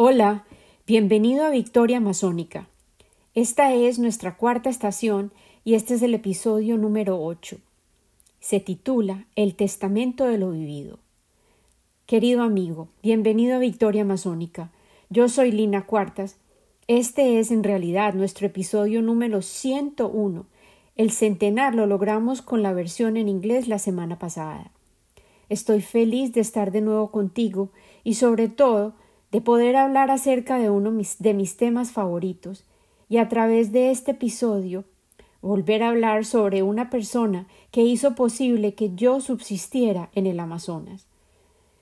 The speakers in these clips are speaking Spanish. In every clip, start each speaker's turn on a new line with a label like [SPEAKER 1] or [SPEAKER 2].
[SPEAKER 1] Hola, bienvenido a Victoria Masónica. Esta es nuestra cuarta estación y este es el episodio número 8. Se titula El Testamento de lo Vivido. Querido amigo, bienvenido a Victoria Masónica. Yo soy Lina Cuartas. Este es en realidad nuestro episodio número 101. El centenar lo logramos con la versión en inglés la semana pasada. Estoy feliz de estar de nuevo contigo y sobre todo de poder hablar acerca de uno de mis temas favoritos y a través de este episodio volver a hablar sobre una persona que hizo posible que yo subsistiera en el Amazonas.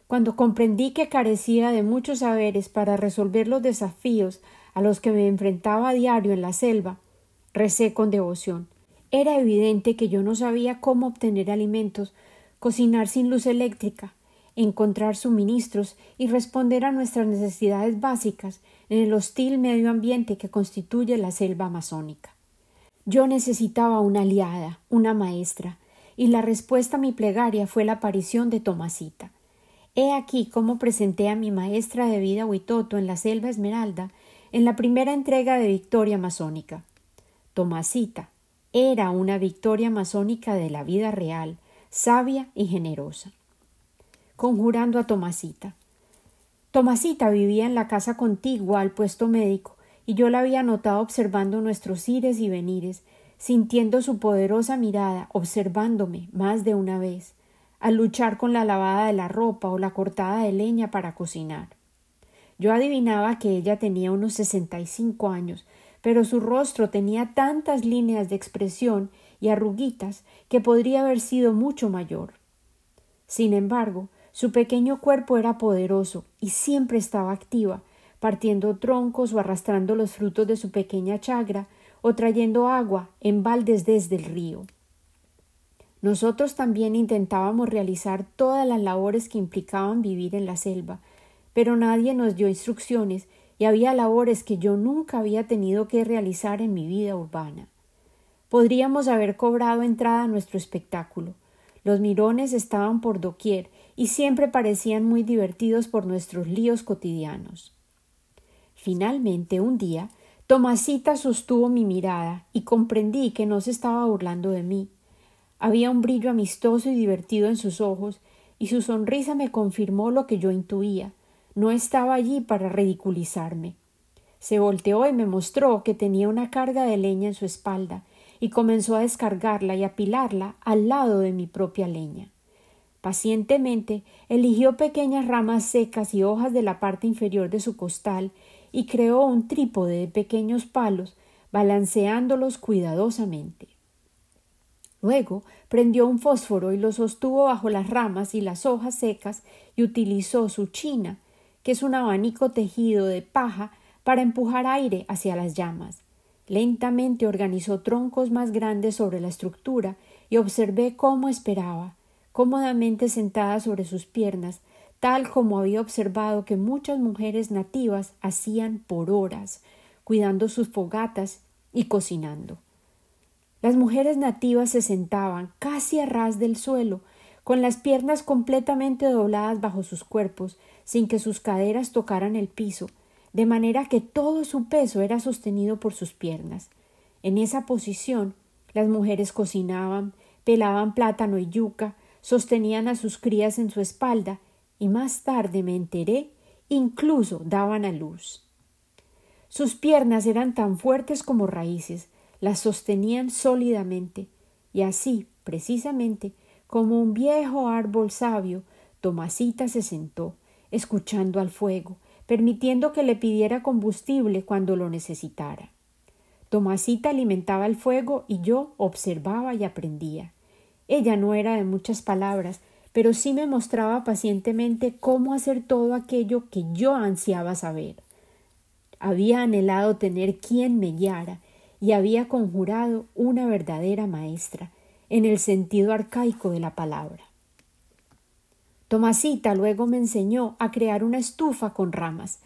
[SPEAKER 1] Cuando comprendí que carecía de muchos saberes para resolver los desafíos a los que me enfrentaba a diario en la selva, recé con devoción. Era evidente que yo no sabía cómo obtener alimentos, cocinar sin luz eléctrica, encontrar suministros y responder a nuestras necesidades básicas en el hostil medio ambiente que constituye la selva amazónica. Yo necesitaba una aliada, una maestra, y la respuesta a mi plegaria fue la aparición de Tomasita. He aquí cómo presenté a mi maestra de vida Huitoto en la selva Esmeralda en la primera entrega de Victoria Masónica. Tomasita era una victoria masónica de la vida real, sabia y generosa conjurando a Tomasita. Tomasita vivía en la casa contigua al puesto médico, y yo la había notado observando nuestros ires y venires, sintiendo su poderosa mirada, observándome más de una vez, al luchar con la lavada de la ropa o la cortada de leña para cocinar. Yo adivinaba que ella tenía unos sesenta y cinco años, pero su rostro tenía tantas líneas de expresión y arruguitas que podría haber sido mucho mayor. Sin embargo, su pequeño cuerpo era poderoso y siempre estaba activa, partiendo troncos o arrastrando los frutos de su pequeña chagra o trayendo agua en baldes desde el río. Nosotros también intentábamos realizar todas las labores que implicaban vivir en la selva, pero nadie nos dio instrucciones y había labores que yo nunca había tenido que realizar en mi vida urbana. Podríamos haber cobrado entrada a nuestro espectáculo. Los mirones estaban por doquier y siempre parecían muy divertidos por nuestros líos cotidianos. Finalmente, un día, Tomasita sostuvo mi mirada y comprendí que no se estaba burlando de mí. Había un brillo amistoso y divertido en sus ojos, y su sonrisa me confirmó lo que yo intuía. No estaba allí para ridiculizarme. Se volteó y me mostró que tenía una carga de leña en su espalda, y comenzó a descargarla y apilarla al lado de mi propia leña. Pacientemente eligió pequeñas ramas secas y hojas de la parte inferior de su costal y creó un trípode de pequeños palos, balanceándolos cuidadosamente. Luego prendió un fósforo y lo sostuvo bajo las ramas y las hojas secas y utilizó su china, que es un abanico tejido de paja, para empujar aire hacia las llamas. Lentamente organizó troncos más grandes sobre la estructura y observé cómo esperaba cómodamente sentada sobre sus piernas, tal como había observado que muchas mujeres nativas hacían por horas, cuidando sus fogatas y cocinando. Las mujeres nativas se sentaban casi a ras del suelo, con las piernas completamente dobladas bajo sus cuerpos, sin que sus caderas tocaran el piso, de manera que todo su peso era sostenido por sus piernas. En esa posición, las mujeres cocinaban, pelaban plátano y yuca, sostenían a sus crías en su espalda y más tarde me enteré incluso daban a luz. Sus piernas eran tan fuertes como raíces, las sostenían sólidamente, y así, precisamente, como un viejo árbol sabio, Tomasita se sentó, escuchando al fuego, permitiendo que le pidiera combustible cuando lo necesitara. Tomasita alimentaba el fuego y yo observaba y aprendía. Ella no era de muchas palabras, pero sí me mostraba pacientemente cómo hacer todo aquello que yo ansiaba saber. Había anhelado tener quien me guiara y había conjurado una verdadera maestra, en el sentido arcaico de la palabra. Tomasita luego me enseñó a crear una estufa con ramas.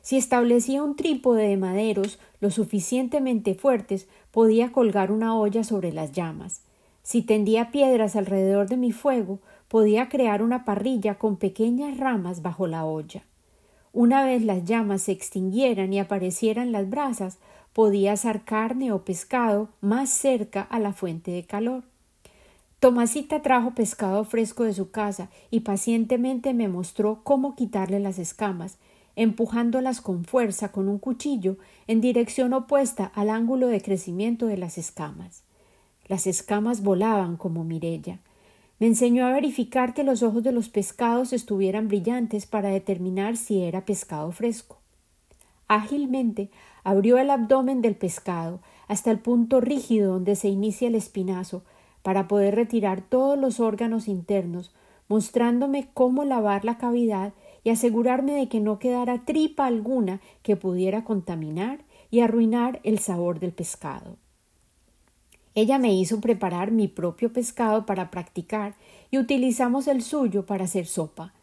[SPEAKER 1] Si establecía un trípode de maderos lo suficientemente fuertes, podía colgar una olla sobre las llamas. Si tendía piedras alrededor de mi fuego, podía crear una parrilla con pequeñas ramas bajo la olla. Una vez las llamas se extinguieran y aparecieran las brasas, podía asar carne o pescado más cerca a la fuente de calor. Tomasita trajo pescado fresco de su casa y pacientemente me mostró cómo quitarle las escamas, empujándolas con fuerza con un cuchillo en dirección opuesta al ángulo de crecimiento de las escamas. Las escamas volaban como Mirella. Me enseñó a verificar que los ojos de los pescados estuvieran brillantes para determinar si era pescado fresco. Ágilmente abrió el abdomen del pescado hasta el punto rígido donde se inicia el espinazo para poder retirar todos los órganos internos, mostrándome cómo lavar la cavidad y asegurarme de que no quedara tripa alguna que pudiera contaminar y arruinar el sabor del pescado. Ella me hizo preparar mi propio pescado para practicar y utilizamos el suyo para hacer sopa.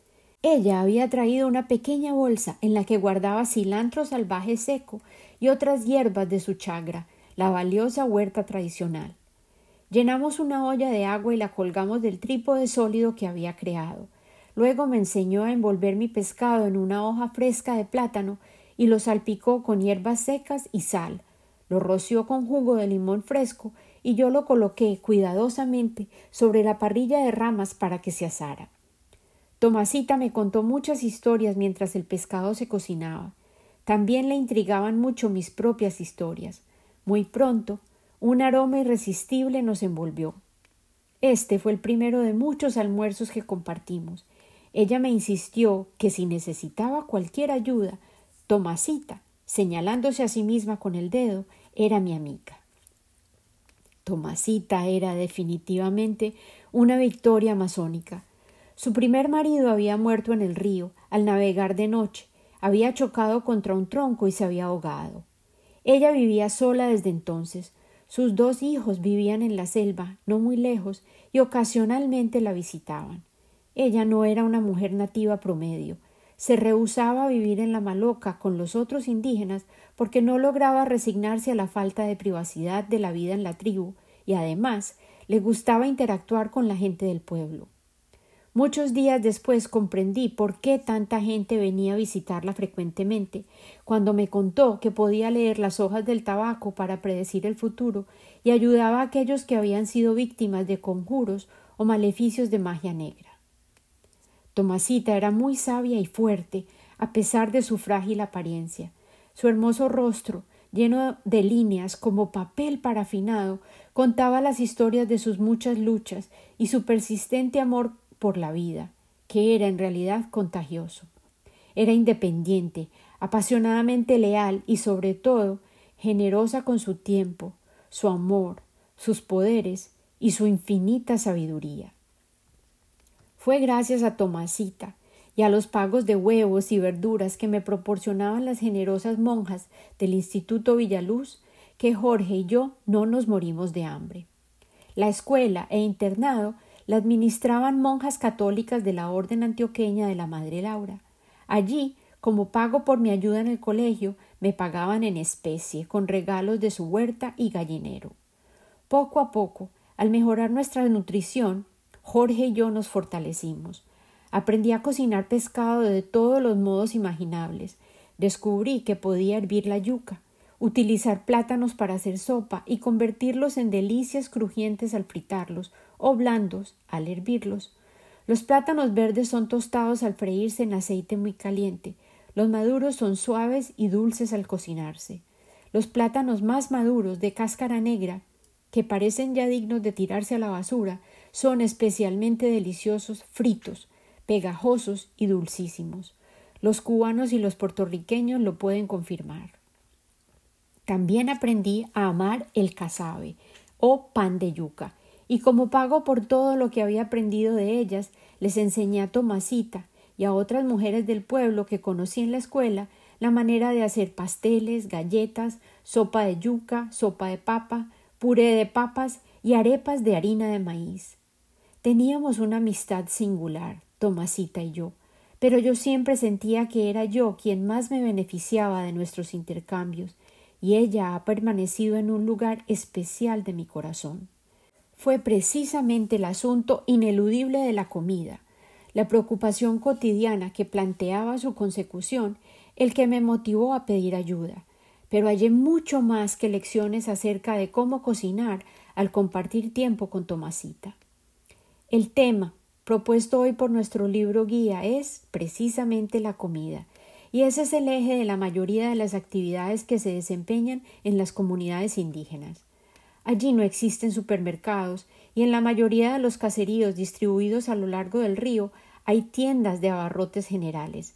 [SPEAKER 1] Ella había traído una pequeña bolsa en la que guardaba cilantro salvaje seco y otras hierbas de su chagra, la valiosa huerta tradicional. Llenamos una olla de agua y la colgamos del trípode sólido que había creado. Luego me enseñó a envolver mi pescado en una hoja fresca de plátano y lo salpicó con hierbas secas y sal. Lo roció con jugo de limón fresco y yo lo coloqué cuidadosamente sobre la parrilla de ramas para que se asara. Tomasita me contó muchas historias mientras el pescado se cocinaba. También le intrigaban mucho mis propias historias. Muy pronto, un aroma irresistible nos envolvió. Este fue el primero de muchos almuerzos que compartimos, ella me insistió que si necesitaba cualquier ayuda, Tomasita, señalándose a sí misma con el dedo, era mi amiga. Tomasita era definitivamente una victoria masónica. Su primer marido había muerto en el río al navegar de noche, había chocado contra un tronco y se había ahogado. Ella vivía sola desde entonces. Sus dos hijos vivían en la selva, no muy lejos, y ocasionalmente la visitaban. Ella no era una mujer nativa promedio. Se rehusaba a vivir en la maloca con los otros indígenas porque no lograba resignarse a la falta de privacidad de la vida en la tribu y además le gustaba interactuar con la gente del pueblo. Muchos días después comprendí por qué tanta gente venía a visitarla frecuentemente, cuando me contó que podía leer las hojas del tabaco para predecir el futuro y ayudaba a aquellos que habían sido víctimas de conjuros o maleficios de magia negra. Tomasita era muy sabia y fuerte, a pesar de su frágil apariencia. Su hermoso rostro, lleno de líneas como papel parafinado, contaba las historias de sus muchas luchas y su persistente amor por la vida, que era en realidad contagioso. Era independiente, apasionadamente leal y sobre todo generosa con su tiempo, su amor, sus poderes y su infinita sabiduría. Fue gracias a Tomasita y a los pagos de huevos y verduras que me proporcionaban las generosas monjas del Instituto Villaluz que Jorge y yo no nos morimos de hambre. La escuela e internado la administraban monjas católicas de la Orden Antioqueña de la Madre Laura. Allí, como pago por mi ayuda en el colegio, me pagaban en especie, con regalos de su huerta y gallinero. Poco a poco, al mejorar nuestra nutrición, Jorge y yo nos fortalecimos. Aprendí a cocinar pescado de todos los modos imaginables. Descubrí que podía hervir la yuca, utilizar plátanos para hacer sopa y convertirlos en delicias crujientes al fritarlos o blandos al hervirlos. Los plátanos verdes son tostados al freírse en aceite muy caliente. Los maduros son suaves y dulces al cocinarse. Los plátanos más maduros de cáscara negra, que parecen ya dignos de tirarse a la basura, son especialmente deliciosos fritos, pegajosos y dulcísimos. Los cubanos y los puertorriqueños lo pueden confirmar. También aprendí a amar el casabe o pan de yuca, y como pago por todo lo que había aprendido de ellas, les enseñé a Tomasita y a otras mujeres del pueblo que conocí en la escuela la manera de hacer pasteles, galletas, sopa de yuca, sopa de papa, puré de papas y arepas de harina de maíz. Teníamos una amistad singular, Tomasita y yo, pero yo siempre sentía que era yo quien más me beneficiaba de nuestros intercambios, y ella ha permanecido en un lugar especial de mi corazón. Fue precisamente el asunto ineludible de la comida. la preocupación cotidiana que planteaba su consecución el que me motivó a pedir ayuda, pero hallé mucho más que lecciones acerca de cómo cocinar al compartir tiempo con Tomasita. El tema propuesto hoy por nuestro libro guía es precisamente la comida, y ese es el eje de la mayoría de las actividades que se desempeñan en las comunidades indígenas. Allí no existen supermercados y en la mayoría de los caseríos distribuidos a lo largo del río hay tiendas de abarrotes generales.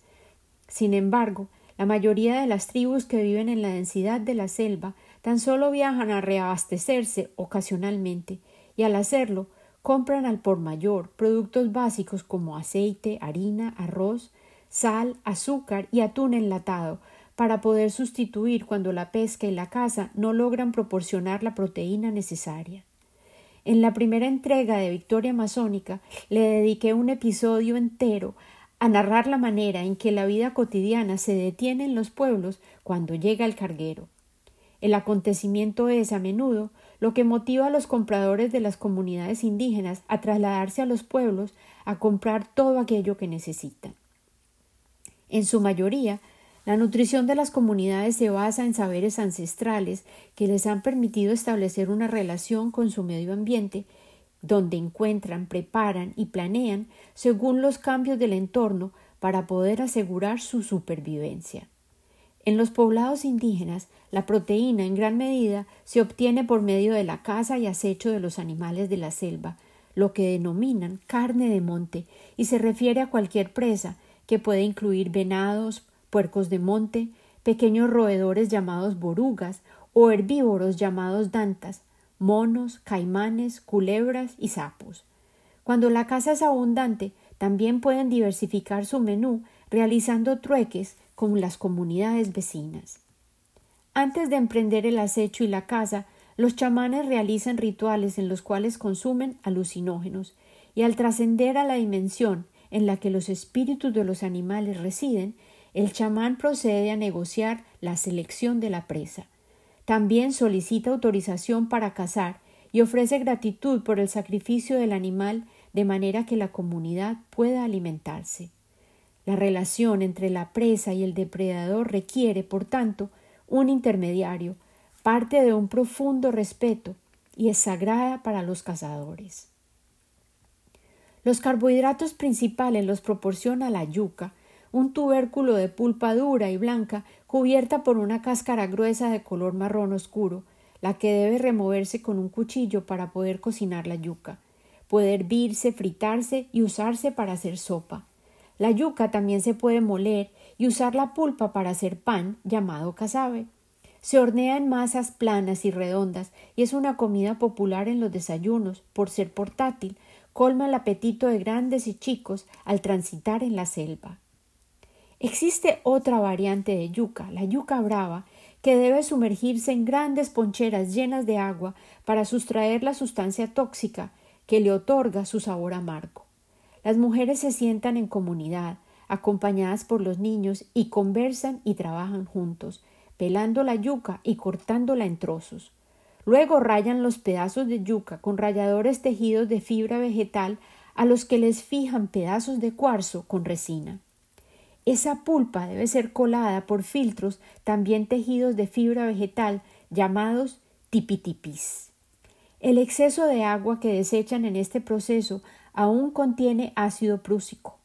[SPEAKER 1] Sin embargo, la mayoría de las tribus que viven en la densidad de la selva tan solo viajan a reabastecerse ocasionalmente, y al hacerlo compran al por mayor productos básicos como aceite, harina, arroz, sal, azúcar y atún enlatado, para poder sustituir cuando la pesca y la caza no logran proporcionar la proteína necesaria. En la primera entrega de Victoria Masónica le dediqué un episodio entero a narrar la manera en que la vida cotidiana se detiene en los pueblos cuando llega el carguero. El acontecimiento es a menudo lo que motiva a los compradores de las comunidades indígenas a trasladarse a los pueblos a comprar todo aquello que necesitan. En su mayoría, la nutrición de las comunidades se basa en saberes ancestrales que les han permitido establecer una relación con su medio ambiente, donde encuentran, preparan y planean según los cambios del entorno para poder asegurar su supervivencia. En los poblados indígenas, la proteína en gran medida se obtiene por medio de la caza y acecho de los animales de la selva, lo que denominan carne de monte, y se refiere a cualquier presa que puede incluir venados, puercos de monte, pequeños roedores llamados borugas o herbívoros llamados dantas, monos, caimanes, culebras y sapos. Cuando la caza es abundante, también pueden diversificar su menú realizando trueques con las comunidades vecinas. Antes de emprender el acecho y la caza, los chamanes realizan rituales en los cuales consumen alucinógenos, y al trascender a la dimensión en la que los espíritus de los animales residen, el chamán procede a negociar la selección de la presa. También solicita autorización para cazar y ofrece gratitud por el sacrificio del animal de manera que la comunidad pueda alimentarse. La relación entre la presa y el depredador requiere, por tanto, un intermediario, parte de un profundo respeto y es sagrada para los cazadores. Los carbohidratos principales los proporciona la yuca, un tubérculo de pulpa dura y blanca cubierta por una cáscara gruesa de color marrón oscuro, la que debe removerse con un cuchillo para poder cocinar la yuca. Puede hervirse, fritarse y usarse para hacer sopa. La yuca también se puede moler y usar la pulpa para hacer pan, llamado casabe. Se hornea en masas planas y redondas y es una comida popular en los desayunos por ser portátil, colma el apetito de grandes y chicos al transitar en la selva. Existe otra variante de yuca, la yuca brava, que debe sumergirse en grandes poncheras llenas de agua para sustraer la sustancia tóxica que le otorga su sabor amargo. Las mujeres se sientan en comunidad, acompañadas por los niños, y conversan y trabajan juntos, pelando la yuca y cortándola en trozos. Luego rayan los pedazos de yuca con ralladores tejidos de fibra vegetal a los que les fijan pedazos de cuarzo con resina. Esa pulpa debe ser colada por filtros también tejidos de fibra vegetal llamados tipitipis. El exceso de agua que desechan en este proceso aún contiene ácido prúsico.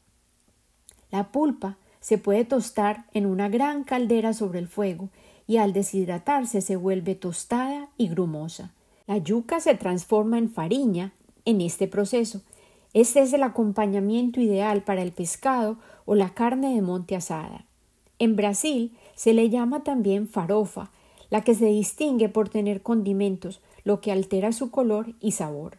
[SPEAKER 1] La pulpa se puede tostar en una gran caldera sobre el fuego y al deshidratarse se vuelve tostada y grumosa. La yuca se transforma en fariña en este proceso. Este es el acompañamiento ideal para el pescado o la carne de monte asada. En Brasil se le llama también farofa, la que se distingue por tener condimentos, lo que altera su color y sabor.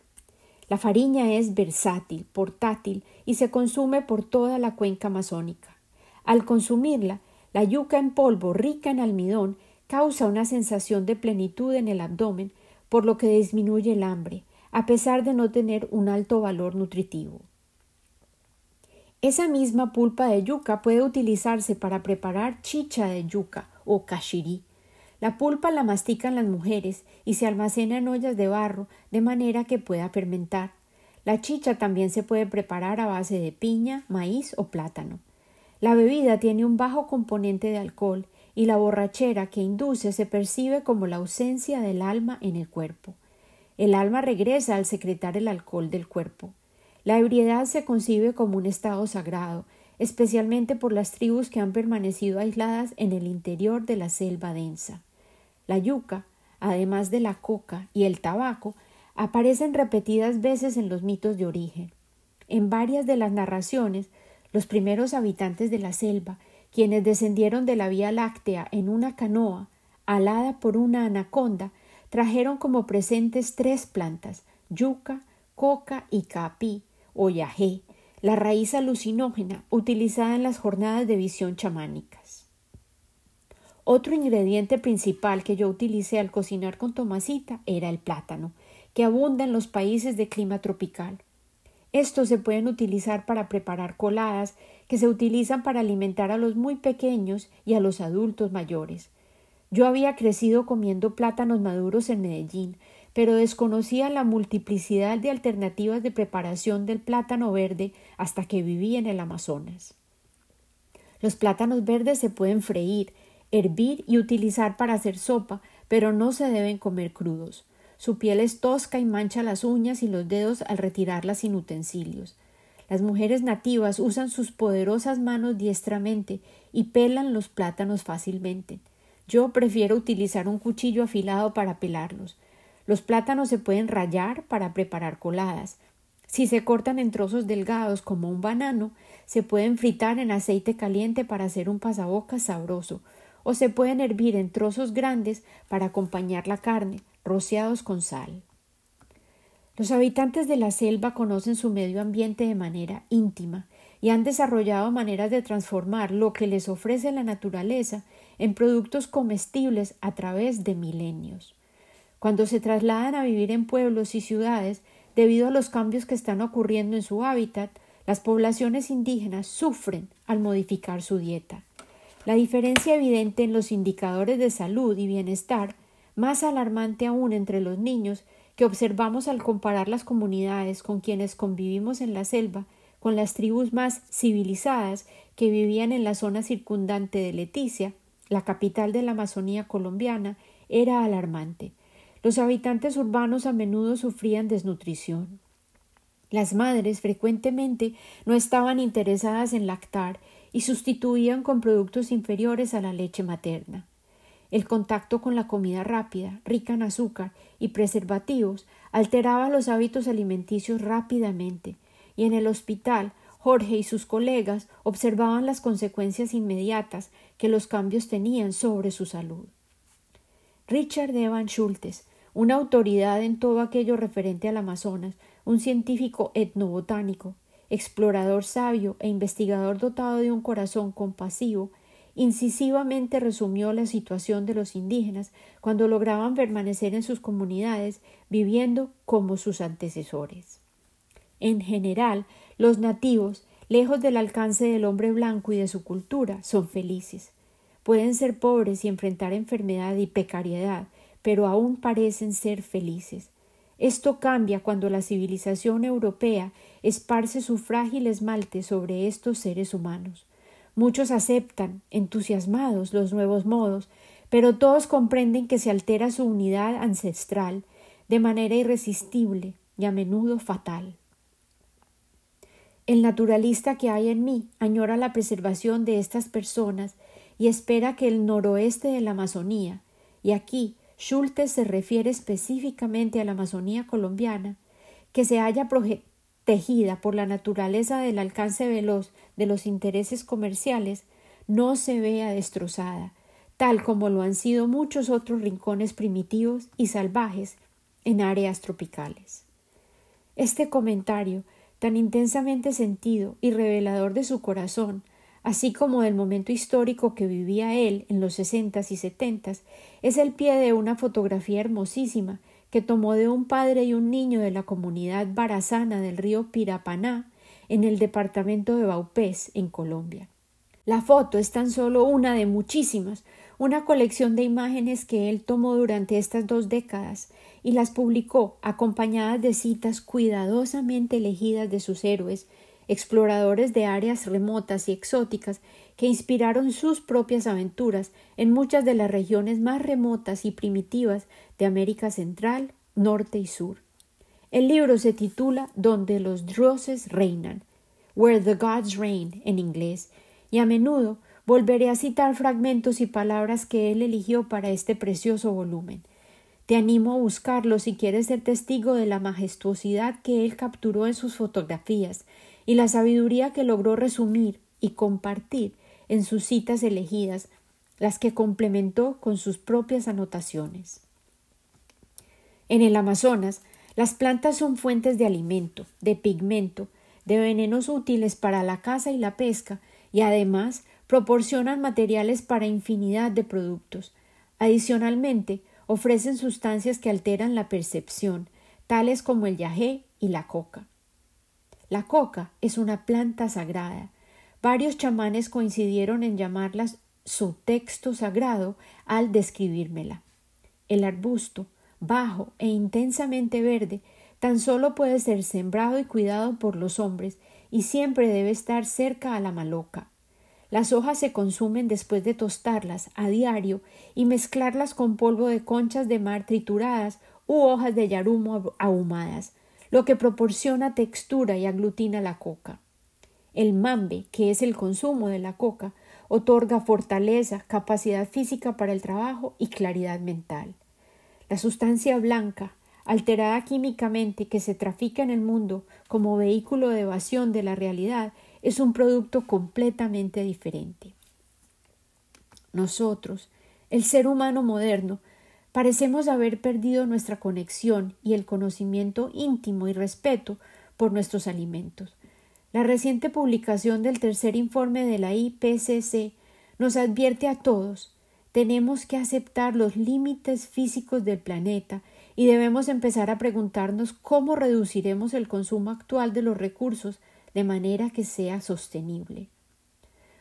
[SPEAKER 1] La fariña es versátil, portátil y se consume por toda la cuenca amazónica. Al consumirla, la yuca en polvo rica en almidón causa una sensación de plenitud en el abdomen, por lo que disminuye el hambre, a pesar de no tener un alto valor nutritivo. Esa misma pulpa de yuca puede utilizarse para preparar chicha de yuca o cachirí, la pulpa la mastican las mujeres y se almacena en ollas de barro de manera que pueda fermentar. La chicha también se puede preparar a base de piña, maíz o plátano. La bebida tiene un bajo componente de alcohol y la borrachera que induce se percibe como la ausencia del alma en el cuerpo. El alma regresa al secretar el alcohol del cuerpo. La ebriedad se concibe como un estado sagrado, especialmente por las tribus que han permanecido aisladas en el interior de la selva densa. La yuca, además de la coca y el tabaco, aparecen repetidas veces en los mitos de origen. En varias de las narraciones, los primeros habitantes de la selva, quienes descendieron de la Vía Láctea en una canoa, alada por una anaconda, trajeron como presentes tres plantas, yuca, coca y capí, o yajé, la raíz alucinógena utilizada en las jornadas de visión chamánicas. Otro ingrediente principal que yo utilicé al cocinar con Tomasita era el plátano, que abunda en los países de clima tropical. Estos se pueden utilizar para preparar coladas que se utilizan para alimentar a los muy pequeños y a los adultos mayores. Yo había crecido comiendo plátanos maduros en Medellín, pero desconocía la multiplicidad de alternativas de preparación del plátano verde hasta que viví en el Amazonas. Los plátanos verdes se pueden freír, hervir y utilizar para hacer sopa, pero no se deben comer crudos. Su piel es tosca y mancha las uñas y los dedos al retirarlas sin utensilios. Las mujeres nativas usan sus poderosas manos diestramente y pelan los plátanos fácilmente. Yo prefiero utilizar un cuchillo afilado para pelarlos. Los plátanos se pueden rayar para preparar coladas. Si se cortan en trozos delgados como un banano, se pueden fritar en aceite caliente para hacer un pasabocas sabroso, o se pueden hervir en trozos grandes para acompañar la carne, rociados con sal. Los habitantes de la selva conocen su medio ambiente de manera íntima y han desarrollado maneras de transformar lo que les ofrece la naturaleza en productos comestibles a través de milenios. Cuando se trasladan a vivir en pueblos y ciudades, debido a los cambios que están ocurriendo en su hábitat, las poblaciones indígenas sufren al modificar su dieta. La diferencia evidente en los indicadores de salud y bienestar, más alarmante aún entre los niños, que observamos al comparar las comunidades con quienes convivimos en la selva con las tribus más civilizadas que vivían en la zona circundante de Leticia, la capital de la Amazonía colombiana, era alarmante. Los habitantes urbanos a menudo sufrían desnutrición. Las madres frecuentemente no estaban interesadas en lactar y sustituían con productos inferiores a la leche materna. El contacto con la comida rápida, rica en azúcar y preservativos alteraba los hábitos alimenticios rápidamente, y en el hospital Jorge y sus colegas observaban las consecuencias inmediatas que los cambios tenían sobre su salud. Richard Evan Schultes una autoridad en todo aquello referente al Amazonas, un científico etnobotánico, explorador sabio e investigador dotado de un corazón compasivo, incisivamente resumió la situación de los indígenas cuando lograban permanecer en sus comunidades viviendo como sus antecesores. En general, los nativos, lejos del alcance del hombre blanco y de su cultura, son felices. Pueden ser pobres y enfrentar enfermedad y precariedad, pero aún parecen ser felices. Esto cambia cuando la civilización europea esparce su frágil esmalte sobre estos seres humanos. Muchos aceptan, entusiasmados, los nuevos modos, pero todos comprenden que se altera su unidad ancestral de manera irresistible y a menudo fatal. El naturalista que hay en mí añora la preservación de estas personas y espera que el noroeste de la Amazonía, y aquí Schultes se refiere específicamente a la Amazonía colombiana, que se haya protegida por la naturaleza del alcance veloz de los intereses comerciales, no se vea destrozada, tal como lo han sido muchos otros rincones primitivos y salvajes en áreas tropicales. Este comentario, tan intensamente sentido y revelador de su corazón, así como del momento histórico que vivía él en los sesentas y setentas, es el pie de una fotografía hermosísima que tomó de un padre y un niño de la comunidad barazana del río Pirapaná en el departamento de Baupés, en Colombia. La foto es tan solo una de muchísimas, una colección de imágenes que él tomó durante estas dos décadas y las publicó acompañadas de citas cuidadosamente elegidas de sus héroes, exploradores de áreas remotas y exóticas que inspiraron sus propias aventuras en muchas de las regiones más remotas y primitivas de América Central, Norte y Sur. El libro se titula Donde los dioses reinan, Where the Gods Reign en inglés, y a menudo volveré a citar fragmentos y palabras que él eligió para este precioso volumen. Te animo a buscarlo si quieres ser testigo de la majestuosidad que él capturó en sus fotografías y la sabiduría que logró resumir y compartir en sus citas elegidas, las que complementó con sus propias anotaciones. En el Amazonas, las plantas son fuentes de alimento, de pigmento, de venenos útiles para la caza y la pesca, y además proporcionan materiales para infinidad de productos. Adicionalmente, ofrecen sustancias que alteran la percepción, tales como el yagé y la coca. La coca es una planta sagrada. Varios chamanes coincidieron en llamarla su texto sagrado al describírmela. El arbusto, bajo e intensamente verde, tan solo puede ser sembrado y cuidado por los hombres y siempre debe estar cerca a la maloca. Las hojas se consumen después de tostarlas a diario y mezclarlas con polvo de conchas de mar trituradas u hojas de yarumo ahumadas, lo que proporciona textura y aglutina la coca. El mambe, que es el consumo de la coca, otorga fortaleza, capacidad física para el trabajo y claridad mental. La sustancia blanca, alterada químicamente, que se trafica en el mundo como vehículo de evasión de la realidad, es un producto completamente diferente. Nosotros, el ser humano moderno, parecemos haber perdido nuestra conexión y el conocimiento íntimo y respeto por nuestros alimentos. La reciente publicación del tercer informe de la IPCC nos advierte a todos tenemos que aceptar los límites físicos del planeta y debemos empezar a preguntarnos cómo reduciremos el consumo actual de los recursos de manera que sea sostenible.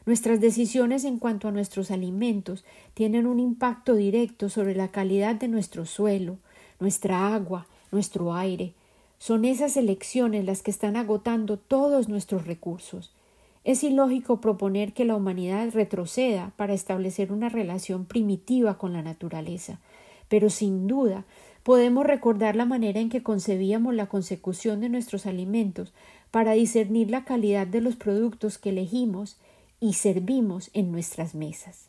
[SPEAKER 1] Nuestras decisiones en cuanto a nuestros alimentos tienen un impacto directo sobre la calidad de nuestro suelo, nuestra agua, nuestro aire. Son esas elecciones las que están agotando todos nuestros recursos. Es ilógico proponer que la humanidad retroceda para establecer una relación primitiva con la naturaleza, pero sin duda podemos recordar la manera en que concebíamos la consecución de nuestros alimentos para discernir la calidad de los productos que elegimos y servimos en nuestras mesas.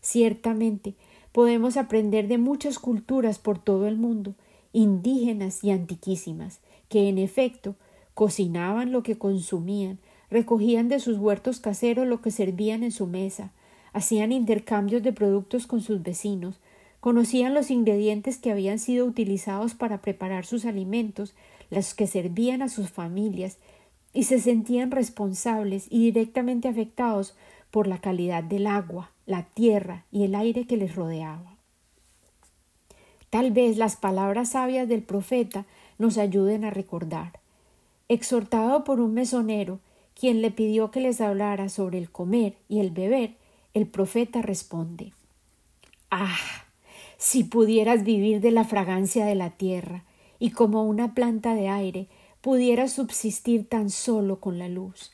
[SPEAKER 1] Ciertamente, podemos aprender de muchas culturas por todo el mundo, indígenas y antiquísimas, que en efecto cocinaban lo que consumían, recogían de sus huertos caseros lo que servían en su mesa, hacían intercambios de productos con sus vecinos, conocían los ingredientes que habían sido utilizados para preparar sus alimentos, los que servían a sus familias, y se sentían responsables y directamente afectados por la calidad del agua, la tierra y el aire que les rodeaba. Tal vez las palabras sabias del profeta nos ayuden a recordar. Exhortado por un mesonero, quien le pidió que les hablara sobre el comer y el beber, el profeta responde Ah. si pudieras vivir de la fragancia de la tierra, y como una planta de aire pudieras subsistir tan solo con la luz.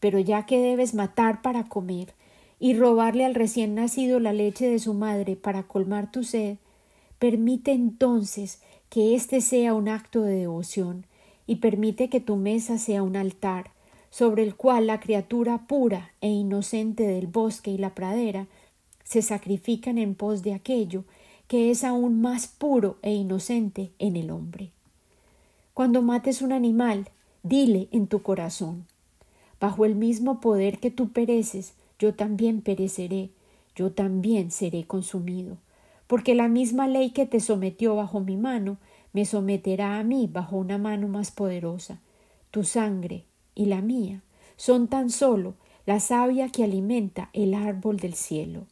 [SPEAKER 1] Pero ya que debes matar para comer, y robarle al recién nacido la leche de su madre para colmar tu sed, permite entonces que éste sea un acto de devoción, y permite que tu mesa sea un altar, sobre el cual la criatura pura e inocente del bosque y la pradera se sacrifican en pos de aquello que es aún más puro e inocente en el hombre. Cuando mates un animal, dile en tu corazón Bajo el mismo poder que tú pereces, yo también pereceré, yo también seré consumido, porque la misma ley que te sometió bajo mi mano me someterá a mí bajo una mano más poderosa. Tu sangre, y la mía son tan solo la savia que alimenta el árbol del cielo.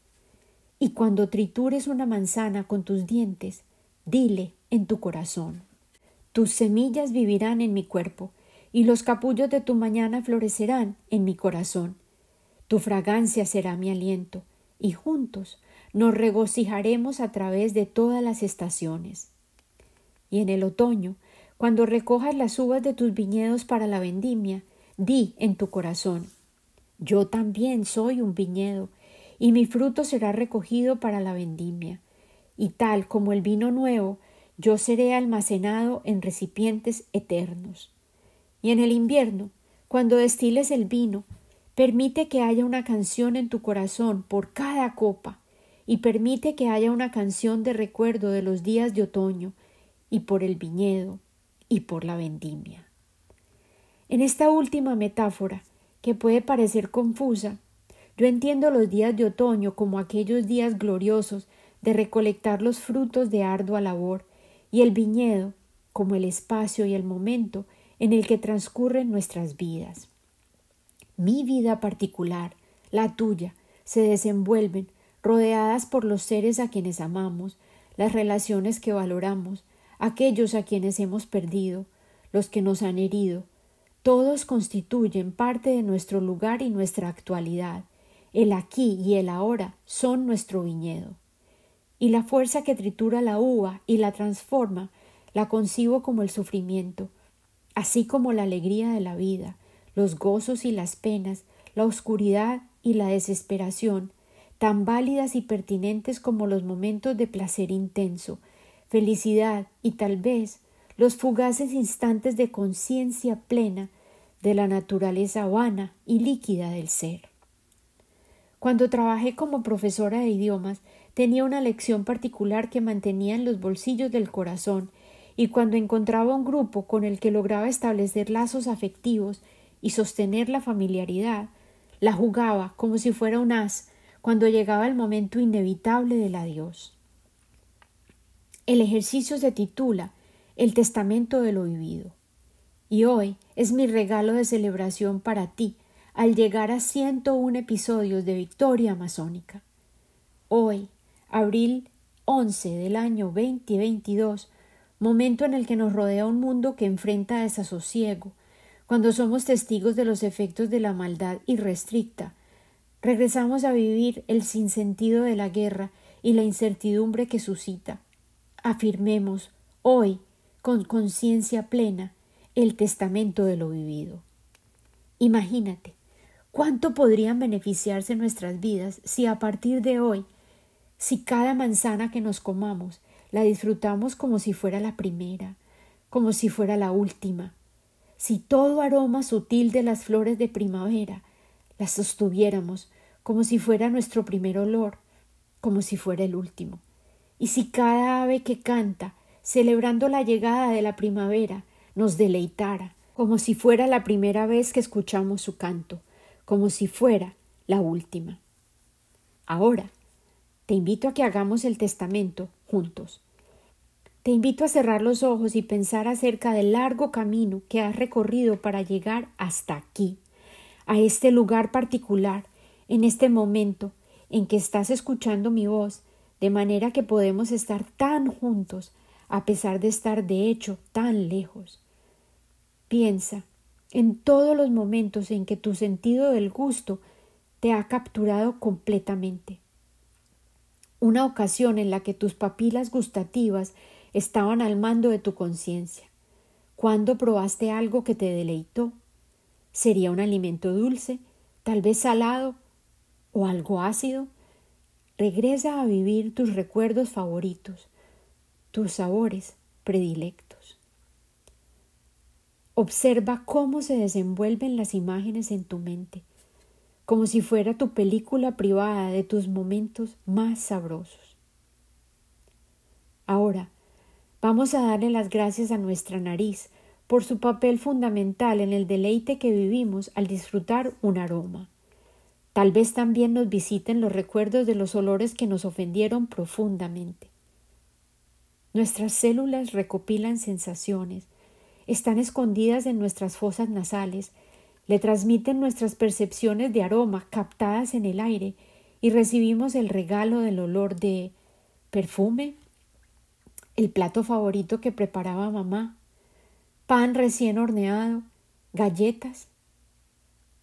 [SPEAKER 1] Y cuando tritures una manzana con tus dientes, dile en tu corazón Tus semillas vivirán en mi cuerpo, y los capullos de tu mañana florecerán en mi corazón. Tu fragancia será mi aliento, y juntos nos regocijaremos a través de todas las estaciones. Y en el otoño, cuando recojas las uvas de tus viñedos para la vendimia, di en tu corazón Yo también soy un viñedo, y mi fruto será recogido para la vendimia. Y tal como el vino nuevo, yo seré almacenado en recipientes eternos. Y en el invierno, cuando destiles el vino, permite que haya una canción en tu corazón por cada copa, y permite que haya una canción de recuerdo de los días de otoño, y por el viñedo, y por la vendimia. En esta última metáfora, que puede parecer confusa, yo entiendo los días de otoño como aquellos días gloriosos de recolectar los frutos de ardua labor, y el viñedo como el espacio y el momento en el que transcurren nuestras vidas. Mi vida particular, la tuya, se desenvuelven rodeadas por los seres a quienes amamos, las relaciones que valoramos, aquellos a quienes hemos perdido, los que nos han herido, todos constituyen parte de nuestro lugar y nuestra actualidad. El aquí y el ahora son nuestro viñedo y la fuerza que tritura la uva y la transforma la concibo como el sufrimiento, así como la alegría de la vida, los gozos y las penas, la oscuridad y la desesperación, tan válidas y pertinentes como los momentos de placer intenso, felicidad y tal vez los fugaces instantes de conciencia plena de la naturaleza vana y líquida del ser. Cuando trabajé como profesora de idiomas, tenía una lección particular que mantenía en los bolsillos del corazón, y cuando encontraba un grupo con el que lograba establecer lazos afectivos y sostener la familiaridad, la jugaba como si fuera un as cuando llegaba el momento inevitable del adiós. El ejercicio se titula El testamento de lo vivido. Y hoy es mi regalo de celebración para ti, al llegar a 101 episodios de Victoria Amazónica. Hoy, abril 11 del año 2022, momento en el que nos rodea un mundo que enfrenta desasosiego, cuando somos testigos de los efectos de la maldad irrestricta, regresamos a vivir el sinsentido de la guerra y la incertidumbre que suscita. Afirmemos hoy, con conciencia plena, el testamento de lo vivido. Imagínate, ¿Cuánto podrían beneficiarse nuestras vidas si a partir de hoy, si cada manzana que nos comamos la disfrutamos como si fuera la primera, como si fuera la última, si todo aroma sutil de las flores de primavera las sostuviéramos como si fuera nuestro primer olor, como si fuera el último, y si cada ave que canta, celebrando la llegada de la primavera, nos deleitara, como si fuera la primera vez que escuchamos su canto, como si fuera la última. Ahora, te invito a que hagamos el testamento juntos. Te invito a cerrar los ojos y pensar acerca del largo camino que has recorrido para llegar hasta aquí, a este lugar particular, en este momento en que estás escuchando mi voz, de manera que podemos estar tan juntos, a pesar de estar de hecho tan lejos. Piensa en todos los momentos en que tu sentido del gusto te ha capturado completamente. Una ocasión en la que tus papilas gustativas estaban al mando de tu conciencia. ¿Cuándo probaste algo que te deleitó? ¿Sería un alimento dulce, tal vez salado o algo ácido? Regresa a vivir tus recuerdos favoritos, tus sabores predilectos. Observa cómo se desenvuelven las imágenes en tu mente, como si fuera tu película privada de tus momentos más sabrosos. Ahora, vamos a darle las gracias a nuestra nariz por su papel fundamental en el deleite que vivimos al disfrutar un aroma. Tal vez también nos visiten los recuerdos de los olores que nos ofendieron profundamente. Nuestras células recopilan sensaciones, están escondidas en nuestras fosas nasales, le transmiten nuestras percepciones de aroma captadas en el aire y recibimos el regalo del olor de perfume, el plato favorito que preparaba mamá, pan recién horneado, galletas,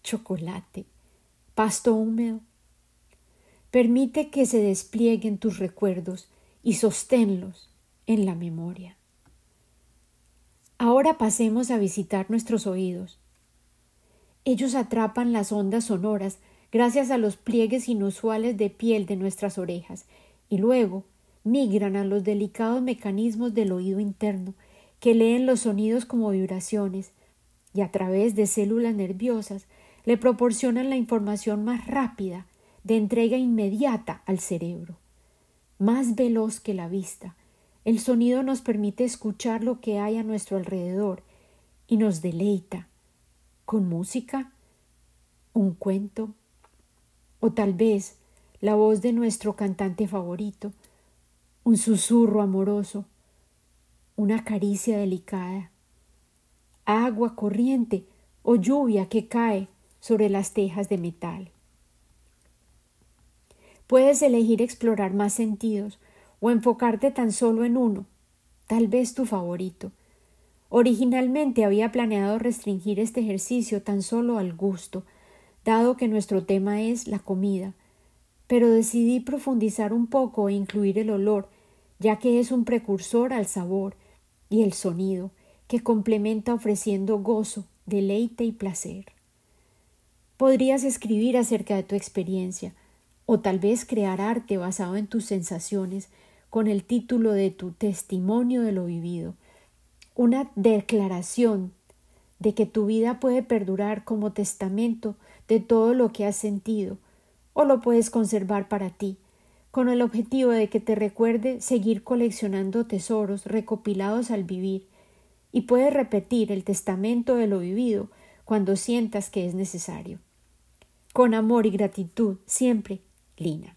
[SPEAKER 1] chocolate, pasto húmedo. Permite que se desplieguen tus recuerdos y sosténlos en la memoria. Ahora pasemos a visitar nuestros oídos. Ellos atrapan las ondas sonoras gracias a los pliegues inusuales de piel de nuestras orejas y luego migran a los delicados mecanismos del oído interno que leen los sonidos como vibraciones y a través de células nerviosas le proporcionan la información más rápida de entrega inmediata al cerebro. Más veloz que la vista, el sonido nos permite escuchar lo que hay a nuestro alrededor y nos deleita con música, un cuento o tal vez la voz de nuestro cantante favorito, un susurro amoroso, una caricia delicada, agua corriente o lluvia que cae sobre las tejas de metal. Puedes elegir explorar más sentidos o enfocarte tan solo en uno, tal vez tu favorito. Originalmente había planeado restringir este ejercicio tan solo al gusto, dado que nuestro tema es la comida, pero decidí profundizar un poco e incluir el olor, ya que es un precursor al sabor, y el sonido, que complementa ofreciendo gozo, deleite y placer. Podrías escribir acerca de tu experiencia, o tal vez crear arte basado en tus sensaciones con el título de tu testimonio de lo vivido, una declaración de que tu vida puede perdurar como testamento de todo lo que has sentido, o lo puedes conservar para ti, con el objetivo de que te recuerde seguir coleccionando tesoros recopilados al vivir, y puedes repetir el testamento de lo vivido cuando sientas que es necesario. Con amor y gratitud, siempre, Lina.